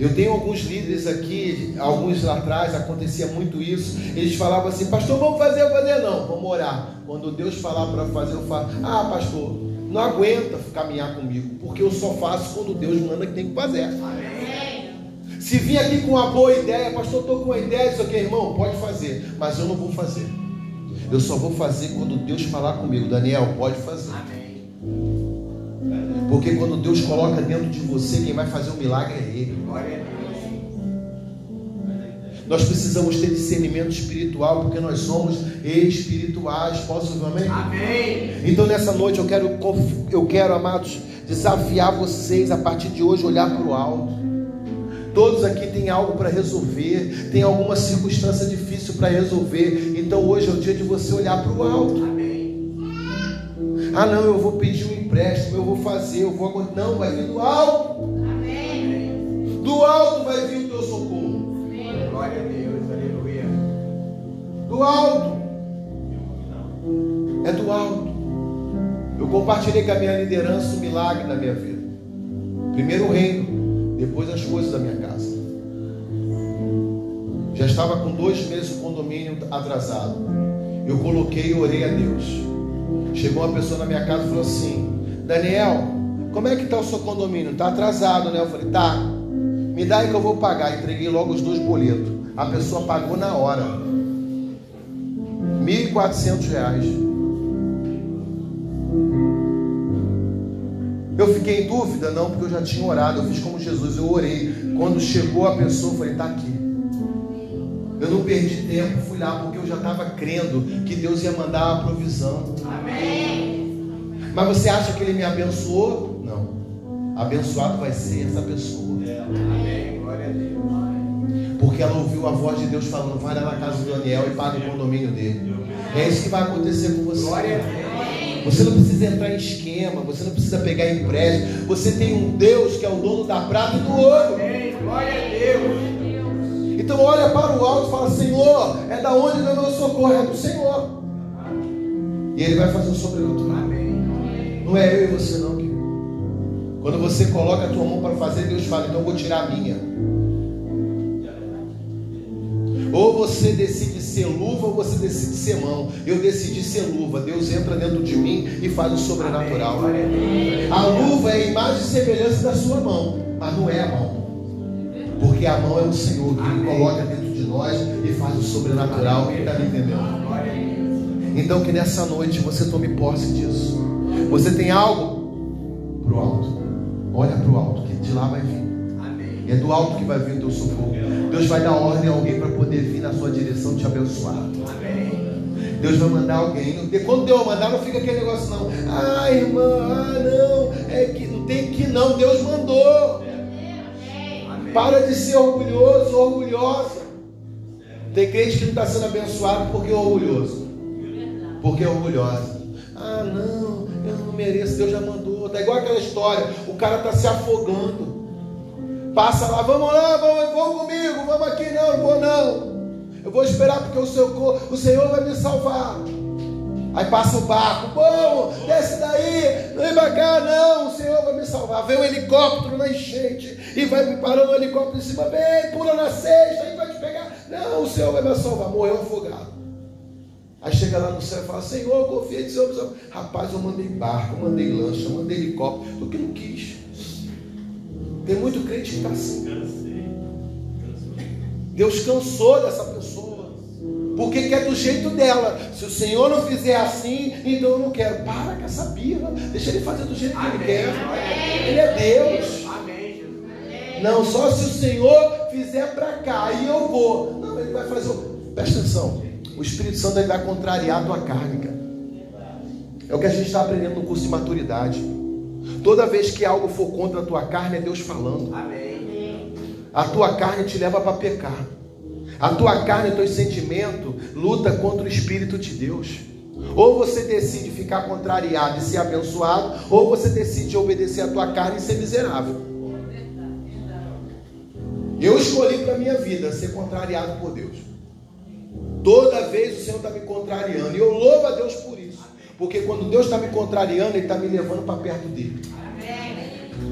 Eu tenho alguns líderes aqui, alguns lá atrás acontecia muito isso. Eles falavam assim, pastor, vamos fazer, fazer não, vamos orar. Quando Deus falar para fazer, eu falo, ah, pastor, não aguenta caminhar comigo, porque eu só faço quando Deus manda que tem que fazer. Amém. Se vir aqui com uma boa ideia, pastor, estou com uma ideia, isso aqui, irmão, pode fazer, mas eu não vou fazer. Eu só vou fazer quando Deus falar comigo. Daniel, pode fazer. Amém. Porque quando Deus coloca dentro de você, quem vai fazer o milagre é Ele. Nós precisamos ter discernimento espiritual, porque nós somos espirituais. Posso ouvir amém? Amém. Então nessa noite eu quero, eu quero, amados, desafiar vocês a partir de hoje olhar para o alto. Todos aqui têm algo para resolver, tem alguma circunstância difícil para resolver. Então hoje é o dia de você olhar para o alto. Amém. Ah, não, eu vou pedir um empréstimo, eu vou fazer, eu vou. Não, vai vir do alto. Amém. Do alto vai vir o teu socorro. Amém. Glória a Deus. Do alto. É do alto. Eu compartilhei com a minha liderança o milagre da minha vida. Primeiro o reino, depois as coisas da minha casa. Já estava com dois meses o condomínio atrasado. Eu coloquei e orei a Deus. Chegou uma pessoa na minha casa e falou assim: Daniel, como é que está o seu condomínio? Está atrasado, né? Eu falei: tá. Me dá aí que eu vou pagar. Entreguei logo os dois boletos. A pessoa pagou na hora. R$ 1.400. Eu fiquei em dúvida? Não, porque eu já tinha orado. Eu fiz como Jesus, eu orei. Quando chegou a pessoa, eu falei: está aqui. Eu não perdi tempo, fui lá porque eu já estava crendo que Deus ia mandar a provisão. Amém. Mas você acha que ele me abençoou? Não. Abençoado vai ser essa pessoa. Amém. Glória a Deus. Porque ela ouviu a voz de Deus falando: vai lá na casa do Daniel e paga o condomínio dele. É isso que vai acontecer com você. Glória a Deus. Você não precisa entrar em esquema, você não precisa pegar empréstimo. Você tem um Deus que é o dono da prata e do ouro. Glória a Deus. Então olha para o alto e fala: Senhor, é da onde o meu socorro? É do Senhor. E Ele vai fazer o sobrenatural. Não é eu e você, não, querido. Quando você coloca a tua mão para fazer, Deus fala: então eu vou tirar a minha. Ou você decide ser luva ou você decide ser mão. Eu decidi ser luva. Deus entra dentro de mim e faz o sobrenatural. A luva é a imagem e semelhança da sua mão, mas não é a mão. Porque a mão é o Senhor que Ele coloca dentro de nós e faz o sobrenatural. Está me entendendo? Então que nessa noite você tome posse disso. Você tem algo para o alto. Olha para o alto, que de lá vai vir. É do alto que vai vir o teu socorro. Deus vai dar ordem a alguém para poder vir na sua direção te abençoar. Amém. Deus vai mandar alguém. Quando Deus mandar, não fica aquele negócio, não. Ah, irmã, ah, não. É que não tem que não. Deus mandou. Amém. Para de ser orgulhoso, orgulhosa. Tem crente que não está sendo abençoado porque é orgulhoso. Porque é orgulhosa. Ah, não mereço, Deus já mandou. Tá igual aquela história, o cara está se afogando. Passa lá, vamos lá, vamos, vão comigo, vamos aqui, não, não vou não. Eu vou esperar porque o, seu, o Senhor vai me salvar. Aí passa o barco, bom, desce daí, não vem cá, não, o Senhor vai me salvar. Vem um helicóptero na enchente e vai me parando o helicóptero em cima, bem, pula na cesta e vai te pegar. Não, o Senhor vai me salvar, morreu afogado. Aí chega lá no céu e fala, Senhor, confia em Senhor. Rapaz, eu mandei barco, eu mandei lancha, eu mandei helicóptero, porque não quis. Tem muito crente que está assim. Deus cansou dessa pessoa. Porque quer do jeito dela. Se o Senhor não fizer assim, então eu não quero. Para com essa birra. Deixa ele fazer do jeito que ele quer. Ele é Deus. Não, só se o Senhor fizer para cá, aí eu vou. Não, ele vai fazer. Presta atenção. O Espírito Santo ele vai contrariar a tua carne, cara. É o que a gente está aprendendo no curso de maturidade. Toda vez que algo for contra a tua carne, é Deus falando. Amém. A tua carne te leva para pecar. A tua carne, teus sentimentos, luta contra o Espírito de Deus. Ou você decide ficar contrariado e ser abençoado, ou você decide obedecer a tua carne e ser miserável. Eu escolhi para a minha vida ser contrariado por Deus. Toda vez o Senhor está me contrariando. E eu louvo a Deus por isso. Porque quando Deus está me contrariando, Ele está me levando para perto dele.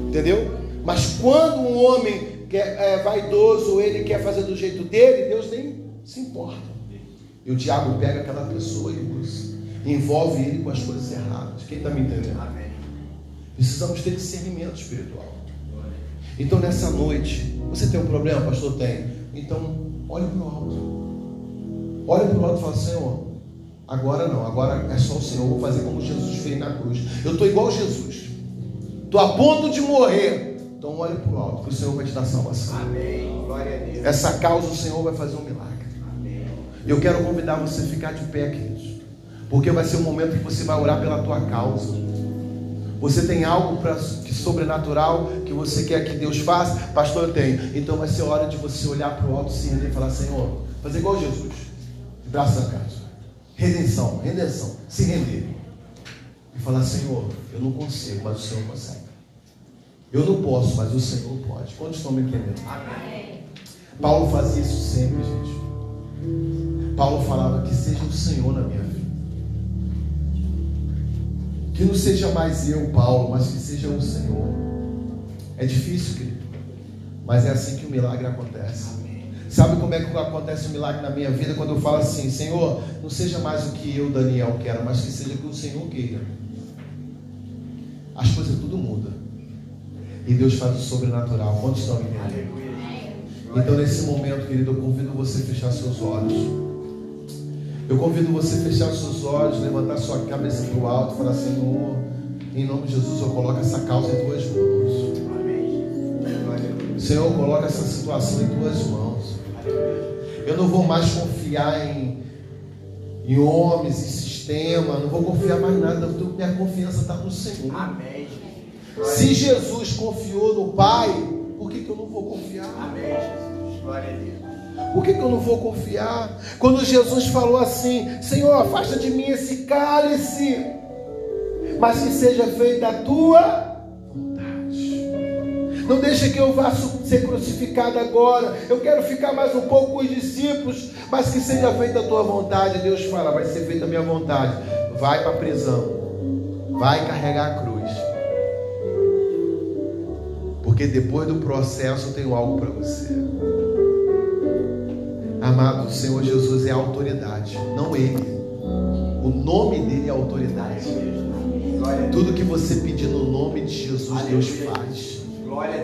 Entendeu? Mas quando um homem quer, é vaidoso, ele quer fazer do jeito dele, Deus nem se importa. E o diabo pega aquela pessoa e usa. Envolve ele com as coisas erradas. Quem está me entendendo? Amém. Precisamos ter discernimento espiritual. Então nessa noite, você tem um problema, pastor? Tem. Então, olhe para o alto. Olhe para o alto e fala, Senhor, agora não, agora é só o Senhor. Vou fazer como Jesus fez na cruz. Eu estou igual Jesus. Estou a ponto de morrer. Então olhe para o alto, que o Senhor vai te dar salvação. Amém. Glória a Deus. Essa causa o Senhor vai fazer um milagre. Amém. Eu quero convidar você a ficar de pé, queridos. Porque vai ser um momento que você vai orar pela tua causa. Você tem algo para que sobrenatural que você quer que Deus faça? Pastor, eu tenho. Então vai ser hora de você olhar para o alto, se render e falar: Senhor, fazer igual Jesus, braço na casa. Redenção, redenção, se render e falar: Senhor, eu não consigo, mas o Senhor consegue. Eu não posso, mas o Senhor pode. Quantos estão me entendendo? Amém. Paulo fazia isso sempre, gente. Paulo falava que seja o Senhor na minha vida. Que não seja mais eu, Paulo, mas que seja o Senhor. É difícil, querido. Mas é assim que o milagre acontece. Sabe como é que acontece o milagre na minha vida? Quando eu falo assim, Senhor, não seja mais o que eu, Daniel, quero, mas que seja o que o Senhor queira. As coisas tudo muda. E Deus faz o sobrenatural. Quantos estão entendendo? Então, nesse momento, querido, eu convido você a fechar seus olhos. Eu convido você a fechar seus olhos, levantar sua cabeça para o alto e falar: Senhor, em nome de Jesus, eu coloco essa causa em tuas mãos. Senhor, coloca essa situação em tuas mãos. Eu não vou mais confiar em, em homens, em sistema, não vou confiar mais nada, minha confiança está no Senhor. Amém. Se Jesus confiou no Pai, por que, que eu não vou confiar? Amém, Jesus. Glória a Deus. Por que, que eu não vou confiar? Quando Jesus falou assim: Senhor, afasta de mim esse cálice, mas que seja feita a tua. Não deixa que eu vá ser crucificado agora. Eu quero ficar mais um pouco com os discípulos, mas que seja feita a tua vontade. Deus fala: vai ser feita a minha vontade. Vai para a prisão, vai carregar a cruz. Porque depois do processo eu tenho algo para você. Amado, o Senhor Jesus é autoridade, não ele. O nome dele é autoridade. Tudo que você pedir no nome de Jesus, Deus faz.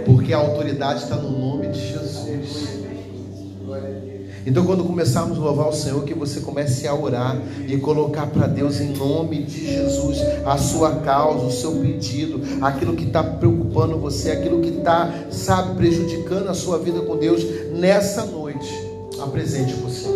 Porque a autoridade está no nome de Jesus. Então, quando começarmos a louvar o Senhor, que você comece a orar e colocar para Deus em nome de Jesus a sua causa, o seu pedido, aquilo que está preocupando você, aquilo que está, sabe, prejudicando a sua vida com Deus nessa noite. Apresente Senhor.